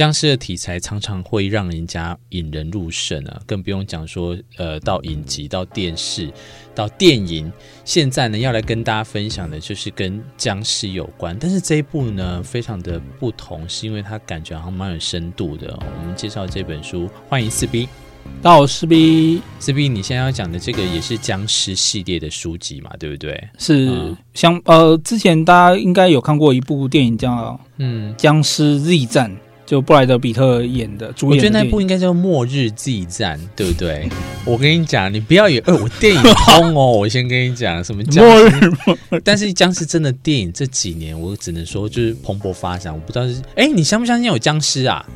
僵尸的题材常常会让人家引人入胜啊，更不用讲说，呃，到影集、到电视、到电影，现在呢要来跟大家分享的就是跟僵尸有关，但是这一部呢非常的不同，是因为它感觉好像蛮有深度的。我们介绍这本书，欢迎四 B，大家好，四 B，四 B，你现在要讲的这个也是僵尸系列的书籍嘛，对不对？是，嗯、像呃，之前大家应该有看过一部电影叫嗯《僵尸 Z 战》。就布莱德比特演的，主演的，我觉得那部应该叫《末日 Z 战》，对不对？我跟你讲，你不要以为，呃，我电影通哦。我先跟你讲，什么僵尸？末日但是僵尸真的电影这几年，我只能说就是蓬勃发展。我不知道是，哎，你相不相信有僵尸啊？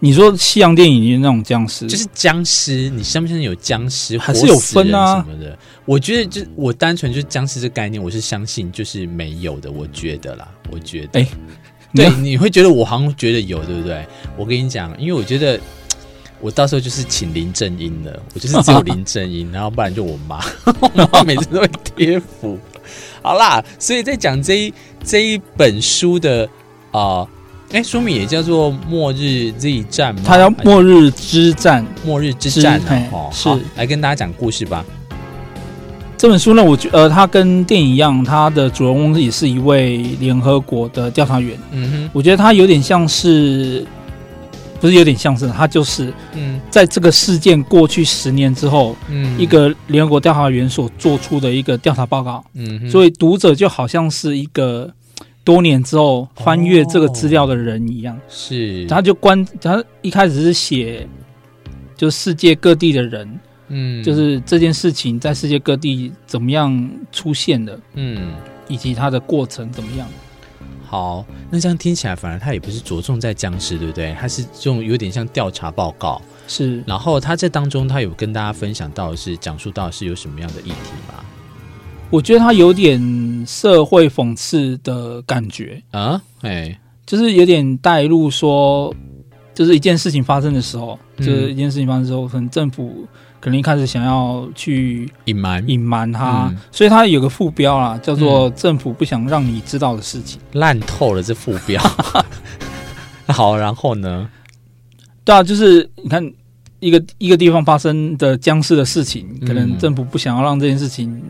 你说西洋电影里面那种僵尸，就是僵尸，你相不相信有僵尸？还是有分啊什么的？我觉得就我单纯就是僵尸这概念，我是相信就是没有的。我觉得啦，我觉得，哎。对，你会觉得我好像觉得有，对不对？我跟你讲，因为我觉得我到时候就是请林正英的，我就是只有林正英，然后不然就我妈，我妈每次都会贴符。好啦，所以在讲这一这一本书的啊，哎、呃，书名也叫做《末日 Z 战》吗？它叫《末日之战》，末日之战哦，是来跟大家讲故事吧。这本书呢，我觉呃，它跟电影一样，它的主人公也是一位联合国的调查员。嗯哼，我觉得他有点像是，不是有点像是，他就是嗯，在这个事件过去十年之后，嗯，一个联合国调查员所做出的一个调查报告。嗯哼，所以读者就好像是一个多年之后翻阅这个资料的人一样。哦、是，他就关，他一开始是写，就世界各地的人。嗯，就是这件事情在世界各地怎么样出现的，嗯，以及它的过程怎么样。好，那这样听起来，反而它也不是着重在僵尸，对不对？它是这种有点像调查报告，是。然后它这当中，它有跟大家分享到的是讲述到的是有什么样的议题吗？我觉得它有点社会讽刺的感觉啊，哎，就是有点带入说，就是一件事情发生的时候，嗯、就是一件事情发生之后，可能政府。可能一开始想要去隐瞒隐瞒它，嗯、所以它有个副标啦，叫做“政府不想让你知道的事情”，烂、嗯、透了这副标。好，然后呢？对啊，就是你看一个一个地方发生的僵尸的事情，可能政府不想要让这件事情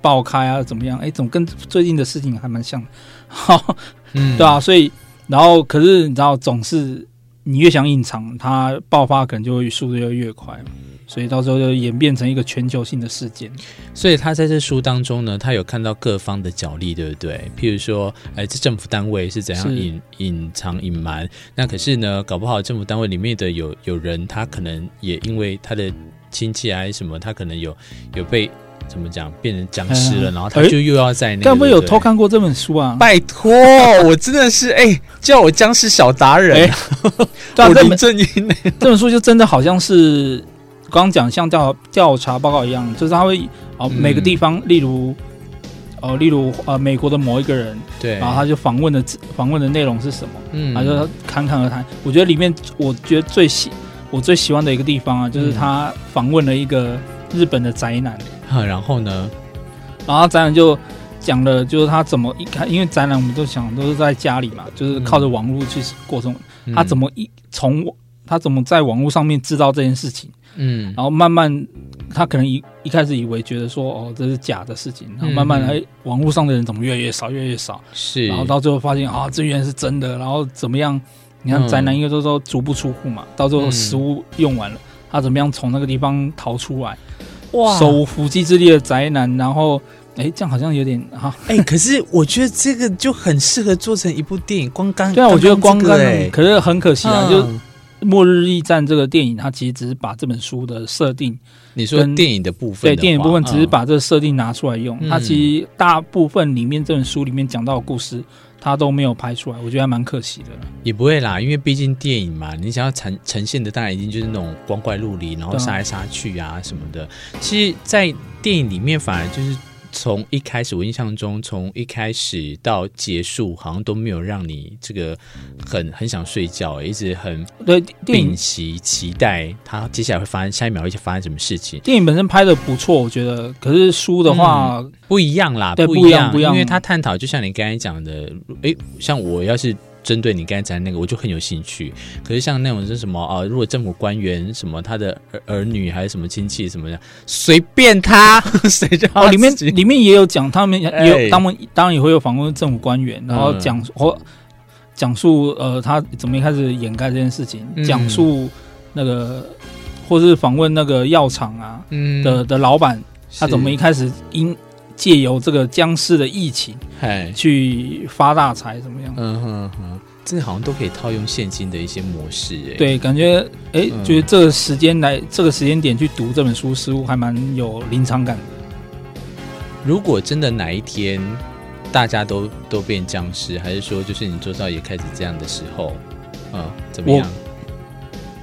爆开啊，怎么样？哎，总跟最近的事情还蛮像的。好，嗯，对啊，所以然后可是你知道，总是你越想隐藏，它爆发可能就会速度就越快。所以到时候就演变成一个全球性的事件。所以他在这书当中呢，他有看到各方的角力，对不对？譬如说，哎，这政府单位是怎样隐隐藏隐瞒？那可是呢，搞不好政府单位里面的有有人，他可能也因为他的亲戚啊什么，他可能有有被怎么讲变成僵尸了，嗯、然后他就又要在那个。该不会有偷看过这本书啊？拜托，我真的是哎，叫我僵尸小达人。对啊，这本正音 这本书就真的好像是。刚刚讲像调调查报告一样，就是他会哦每个地方，嗯、例如哦例如呃美国的某一个人，对，然后他就访问的访问的内容是什么？嗯，他就侃侃而谈。我觉得里面我觉得最喜我最喜欢的一个地方啊，就是他访问了一个日本的宅男。嗯、然后呢，然后宅男就讲了，就是他怎么一开，因为宅男我们都想都是在家里嘛，就是靠着网络去过生活，嗯、他怎么一从他怎么在网络上面知道这件事情？嗯，然后慢慢，他可能一一开始以为觉得说，哦，这是假的事情，然后慢慢来，网络上的人怎么越来越少，越来越少，是，然后到最后发现啊，这原来是真的，然后怎么样？你看宅男，因为都说足不出户嘛，到最后食物用完了，他怎么样从那个地方逃出来？哇，手无缚鸡之力的宅男，然后，哎，这样好像有点哈，哎，可是我觉得这个就很适合做成一部电影，光刚 对啊，我觉得光刚，可是很可惜啊，就。末日驿站这个电影，它其实只是把这本书的设定，你说电影的部分的，对电影部分只是把这个设定拿出来用。嗯、它其实大部分里面这本书里面讲到的故事，他都没有拍出来，我觉得还蛮可惜的。也不会啦，因为毕竟电影嘛，你想要呈呈现的当然一定就是那种光怪陆离，然后杀来杀去啊什么的。其实，在电影里面反而就是。从一开始，我印象中，从一开始到结束，好像都没有让你这个很很想睡觉，一直很对屏息期待他接下来会发生下一秒会发生什么事情。电影本身拍的不错，我觉得，可是书的话、嗯、不一样啦，对，不一样，不一样，因为他探讨，就像你刚才讲的，诶，像我要是。针对你刚才讲的那个，我就很有兴趣。可是像那种是什么啊？如果政府官员什么他的儿儿女还是什么亲戚什么的，随便他，谁知道？里面里面也有讲，他们也有，他们当然也会有访问政府官员，然后讲或讲述呃，他怎么一开始掩盖这件事情，讲述那个或是访问那个药厂啊的的老板，他怎么一开始因。借由这个僵尸的疫情，哎，去发大财怎么样？嗯哼哼，这好像都可以套用现今的一些模式，哎，对，感觉哎，嗯、觉得这个时间来这个时间点去读这本书，似乎还蛮有临场感的。如果真的哪一天大家都都变僵尸，还是说就是你周遭也开始这样的时候，嗯，怎么样？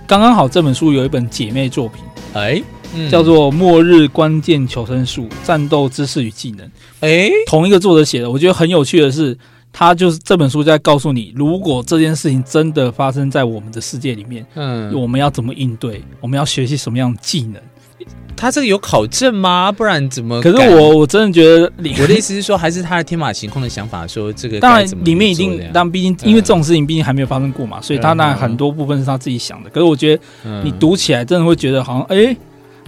刚刚好这本书有一本姐妹作品，哎。嗯、叫做《末日关键求生术：战斗知识与技能》。哎，同一个作者写的。我觉得很有趣的是，他就是这本书在告诉你，如果这件事情真的发生在我们的世界里面，嗯，我们要怎么应对？我们要学习什么样的技能？他这个有考证吗？不然怎么？可是我我真的觉得，我的意思是说，还是他的天马行空的想法，说这个当然里面一定，但毕竟因为这种事情毕竟还没有发生过嘛，所以他那很多部分是他自己想的。可是我觉得你读起来真的会觉得好像哎。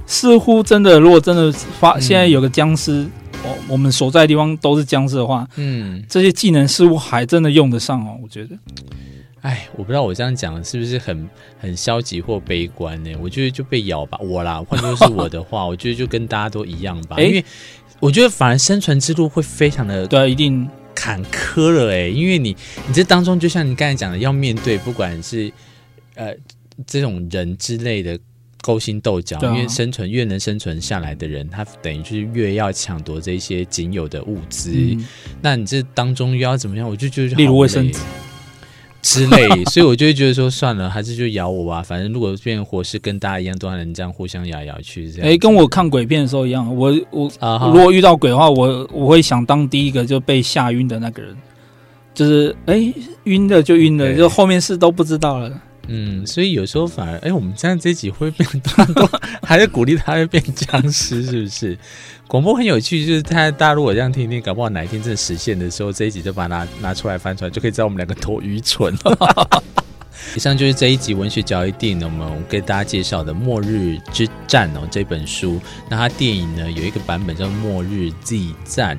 似乎真的，如果真的发现在有个僵尸，我、嗯，我们所在的地方都是僵尸的话，嗯，这些技能似乎还真的用得上哦。我觉得，哎，我不知道我这样讲是不是很很消极或悲观呢？我觉得就被咬吧，我啦，换作是我的话，我觉得就跟大家都一样吧。欸、因为我觉得反而生存之路会非常的对，一定坎坷了哎。因为你你这当中，就像你刚才讲的，要面对不管是呃这种人之类的。勾心斗角，因为生存越能生存下来的人，他等于就是越要抢夺这些仅有的物资。嗯、那你这当中又要怎么样？我就觉得，例如卫生纸之类，所以我就会觉得说，算了，还是就咬我吧。反正如果变成活尸，跟大家一样，都还能这样互相咬咬去。这样，哎、欸，跟我看鬼片的时候一样。我我、啊、如果遇到鬼的话，我我会想当第一个就被吓晕的那个人，就是哎晕了就晕了，对就后面事都不知道了。嗯，所以有时候反而，哎、欸，我们这样这一集会变大，还是鼓励他会变僵尸，是不是？广播很有趣，就是他大家如果这样听听，搞不好哪一天真的实现的时候，这一集就把它拿拿出来翻出来，就可以知道我们两个多愚蠢。以上就是这一集文学交易电影呢，我们给大家介绍的《末日之战》哦这本书。那它电影呢有一个版本叫《末日 Z 战》，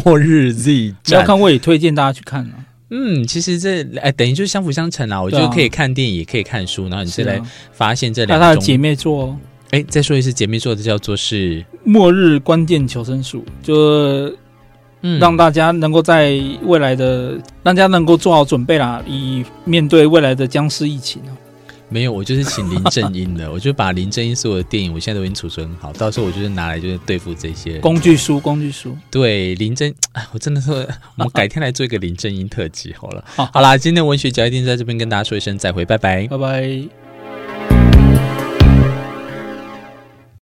末日 Z 战，要看我也推荐大家去看啊。嗯，其实这哎，等于就是相辅相成啦。我觉得可以看电影，也可以看书，然后你再来发现这两种。他的姐妹座，哎，再说一次，姐妹座的叫做是《末日关键求生术》，就让大家能够在未来的，大家能够做好准备啦，以面对未来的僵尸疫情。没有，我就是请林正英的，我就把林正英所有的电影，我现在都已经储存好，到时候我就是拿来就是对付这些工具书，工具书。对，林正，哎，我真的是，我们改天来做一个林正英特辑好了。好，好啦，今天文学角一定在这边跟大家说一声再会，拜拜，拜拜。